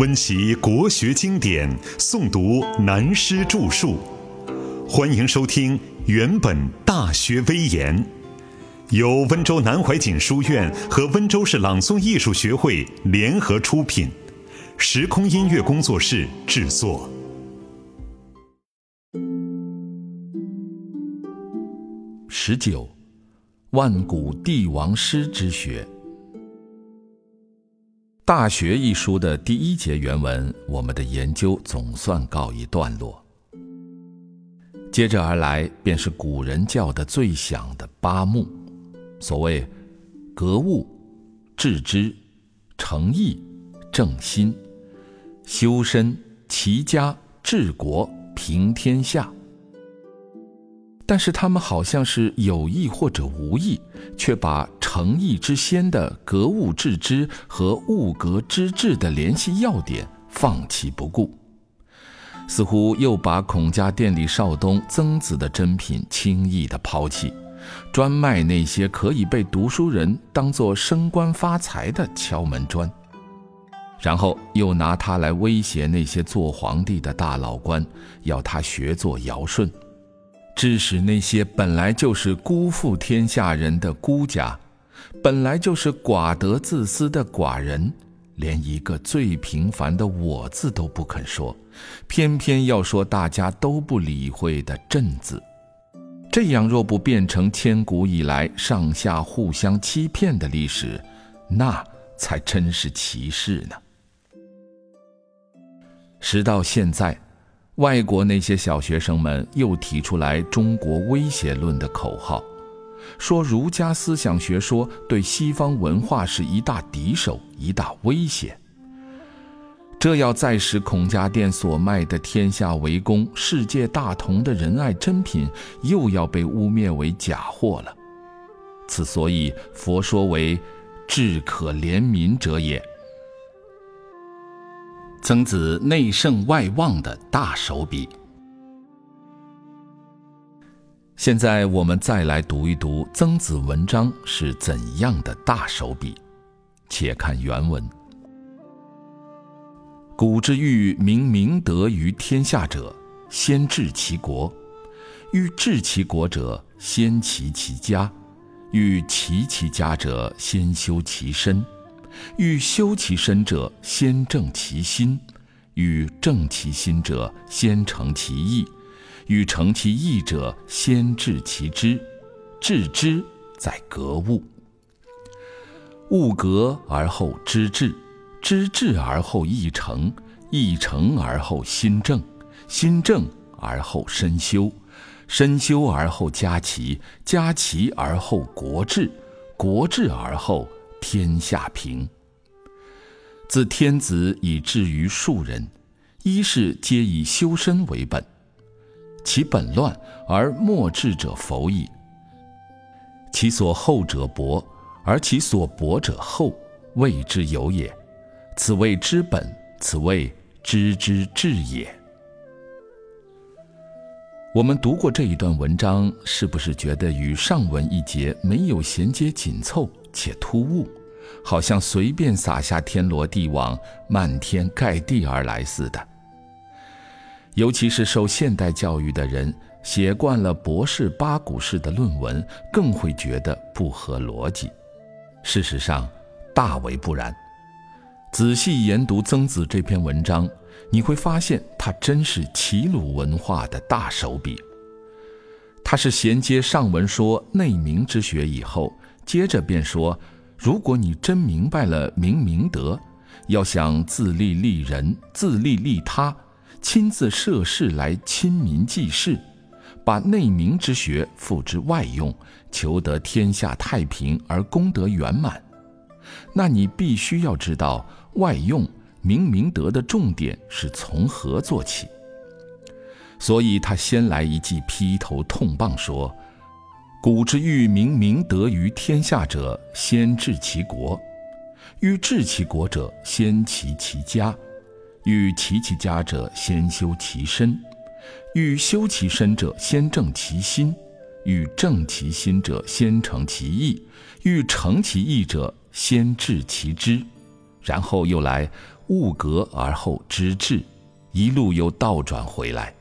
温习国学经典，诵读南师著述。欢迎收听《原本大学威严》，由温州南怀瑾书院和温州市朗诵艺术学会联合出品，时空音乐工作室制作。十九，万古帝王师之学。《大学》一书的第一节原文，我们的研究总算告一段落。接着而来，便是古人叫的最响的八目，所谓格物、致知、诚意、正心、修身、齐家、治国、平天下。但是他们好像是有意或者无意，却把诚意之先的格物致知和物格之治的联系要点放弃不顾，似乎又把孔家店里少东曾子的珍品轻易的抛弃，专卖那些可以被读书人当作升官发财的敲门砖，然后又拿它来威胁那些做皇帝的大老官，要他学做尧舜。致使那些本来就是辜负天下人的孤家，本来就是寡德自私的寡人，连一个最平凡的“我”字都不肯说，偏偏要说大家都不理会的“朕”字。这样若不变成千古以来上下互相欺骗的历史，那才真是奇事呢。时到现在。外国那些小学生们又提出来“中国威胁论”的口号，说儒家思想学说对西方文化是一大敌手、一大威胁。这要再使孔家店所卖的天下为公、世界大同的仁爱珍品，又要被污蔑为假货了。此所以佛说为“至可怜民者也”。曾子内圣外望的大手笔。现在我们再来读一读曾子文章是怎样的大手笔，且看原文：古之欲明明德于天下者，先治其国；欲治其国者，先齐其家；欲齐其家者，先修其身。欲修其身者，先正其心；欲正其心者，先诚其意；欲诚其意者，先治其知。治之在格物。物格而后知至，知至而后意诚，意诚而后心正，心正而后身修，身修而后家齐，家齐而后国治，国治而后。天下平。自天子以至于庶人，一是皆以修身为本，其本乱而末治者否矣。其所厚者薄，而其所薄者厚，谓之有也。此谓之本，此谓知之至也。我们读过这一段文章，是不是觉得与上文一节没有衔接紧凑？且突兀，好像随便撒下天罗地网，漫天盖地而来似的。尤其是受现代教育的人，写惯了博士八股式的论文，更会觉得不合逻辑。事实上，大为不然。仔细研读曾子这篇文章，你会发现，他真是齐鲁文化的大手笔。他是衔接上文说内明之学以后。接着便说：“如果你真明白了明明德，要想自立立人、自立立他，亲自涉世来亲民济世，把内明之学付之外用，求得天下太平而功德圆满，那你必须要知道外用明明德的重点是从何做起。所以他先来一记劈头痛棒，说。”古之欲明明德于天下者，先治其国；欲治其国者，先齐其家；欲齐其家者，先修其身；欲修其身者，先正其心；欲正其心者，先诚其意；欲诚其意者，先治其知。然后又来，物革而后知至，一路又倒转回来。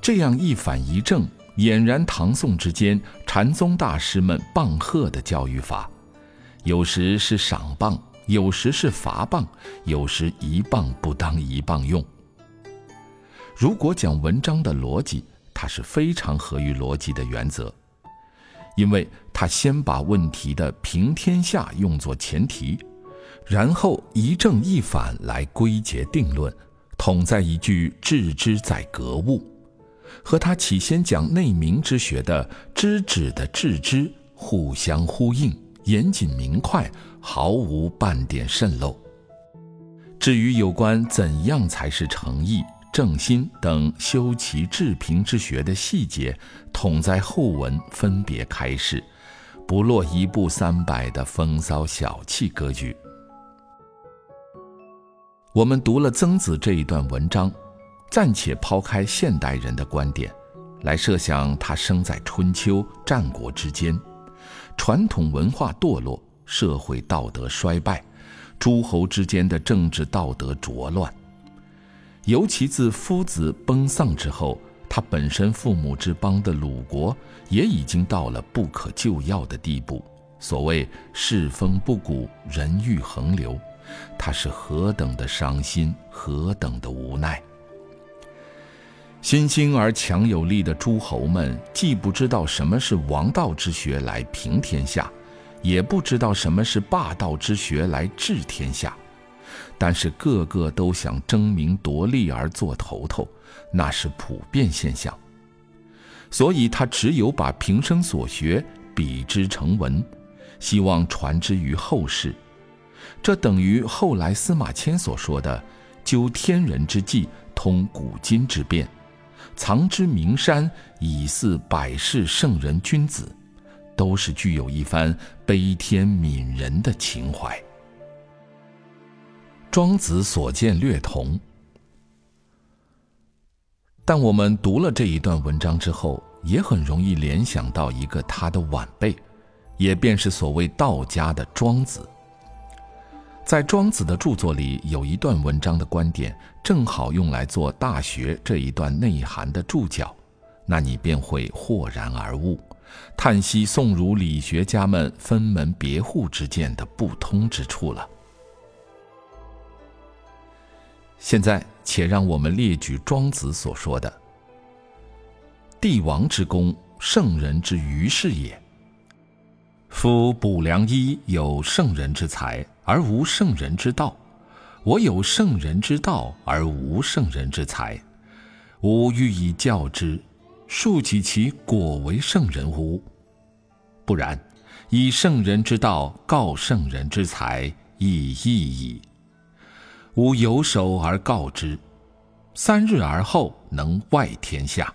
这样一反一正，俨然唐宋之间禅宗大师们棒喝的教育法，有时是赏棒，有时是罚棒，有时一棒不当一棒用。如果讲文章的逻辑，它是非常合于逻辑的原则，因为他先把问题的平天下用作前提，然后一正一反来归结定论，统在一句“致知在格物”。和他起先讲内明之学的知止的致知互相呼应，严谨明快，毫无半点渗漏。至于有关怎样才是诚意、正心等修齐治平之学的细节，统在后文分别开示，不落一步三百的风骚小气格局。我们读了曾子这一段文章。暂且抛开现代人的观点，来设想他生在春秋战国之间，传统文化堕落，社会道德衰败，诸侯之间的政治道德浊乱。尤其自夫子奔丧之后，他本身父母之邦的鲁国也已经到了不可救药的地步。所谓世风不古，人欲横流，他是何等的伤心，何等的无奈。新兴而强有力的诸侯们，既不知道什么是王道之学来平天下，也不知道什么是霸道之学来治天下，但是个个都想争名夺利而做头头，那是普遍现象。所以他只有把平生所学比之成文，希望传之于后世。这等于后来司马迁所说的“究天人之际，通古今之变”。藏之名山，以祀百世圣人君子，都是具有一番悲天悯人的情怀。庄子所见略同，但我们读了这一段文章之后，也很容易联想到一个他的晚辈，也便是所谓道家的庄子。在庄子的著作里，有一段文章的观点，正好用来做《大学》这一段内涵的注脚，那你便会豁然而悟，叹息宋儒理学家们分门别户之间的不通之处了。现在，且让我们列举庄子所说的：“帝王之功，圣人之余是也。夫卜良医有圣人之才。”而无圣人之道，我有圣人之道而无圣人之才，吾欲以教之，庶几其果为圣人乎？不然，以圣人之道告圣人之才，亦异矣。吾有守而告之，三日而后能外天下，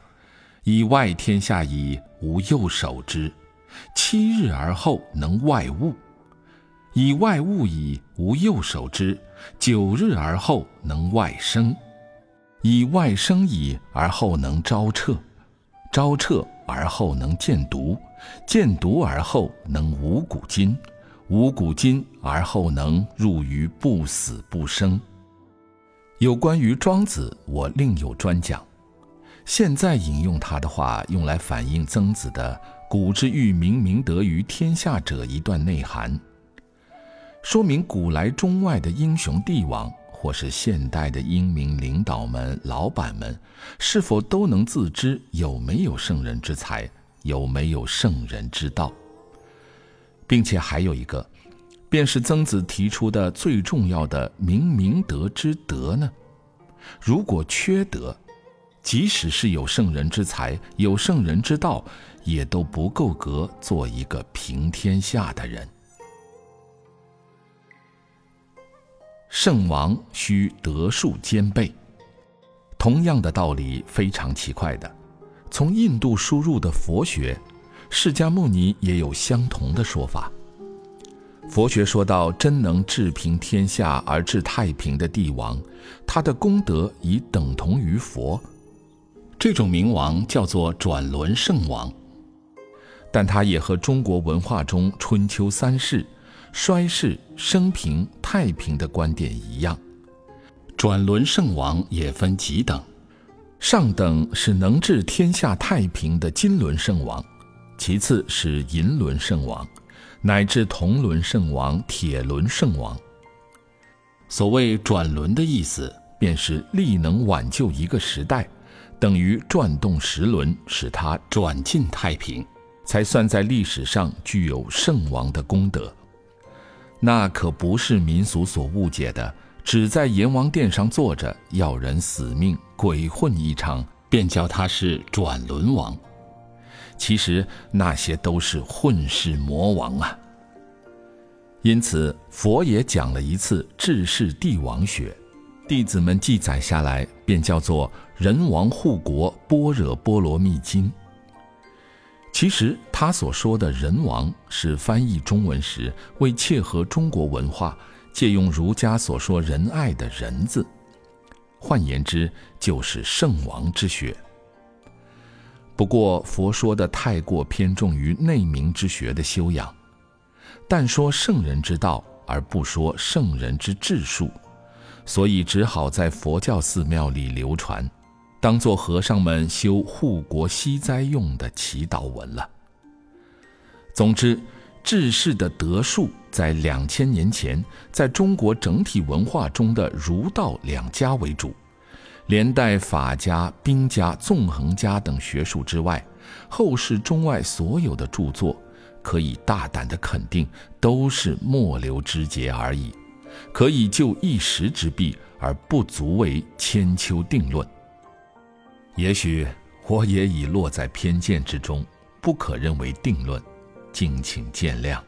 以外天下矣。吾又守之，七日而后能外物。以外物以无右手之，九日而后能外生；以外生矣而后能招彻，招彻而后能见毒，见毒而后能无古今，无古今而后能入于不死不生。有关于庄子，我另有专讲。现在引用他的话，用来反映曾子的“古之欲明明德于天下者”一段内涵。说明古来中外的英雄帝王，或是现代的英明领导们、老板们，是否都能自知有没有圣人之才，有没有圣人之道，并且还有一个，便是曾子提出的最重要的明明德之德呢？如果缺德，即使是有圣人之才、有圣人之道，也都不够格做一个平天下的人。圣王需德术兼备，同样的道理非常奇怪的。从印度输入的佛学，释迦牟尼也有相同的说法。佛学说到真能治平天下而治太平的帝王，他的功德已等同于佛。这种明王叫做转轮圣王，但他也和中国文化中春秋三世、衰世、升平。太平的观点一样。转轮圣王也分几等，上等是能治天下太平的金轮圣王，其次是银轮圣王，乃至铜轮圣王、铁轮圣王。所谓转轮的意思，便是力能挽救一个时代，等于转动时轮，使它转进太平，才算在历史上具有圣王的功德。那可不是民俗所误解的。只在阎王殿上坐着要人死命鬼混一场，便叫他是转轮王。其实那些都是混世魔王啊。因此佛也讲了一次治世帝王学，弟子们记载下来，便叫做《人王护国般若波罗蜜经》。其实他所说的人王，是翻译中文时为切合中国文化。借用儒家所说仁爱的“仁”字，换言之，就是圣王之学。不过，佛说的太过偏重于内明之学的修养，但说圣人之道，而不说圣人之治术，所以只好在佛教寺庙里流传，当做和尚们修护国息灾用的祈祷文了。总之。治世的德术，在两千年前，在中国整体文化中的儒道两家为主，连带法家、兵家、纵横家等学术之外，后世中外所有的著作，可以大胆的肯定，都是末流之杰而已，可以就一时之弊，而不足为千秋定论。也许我也已落在偏见之中，不可认为定论。敬请见谅。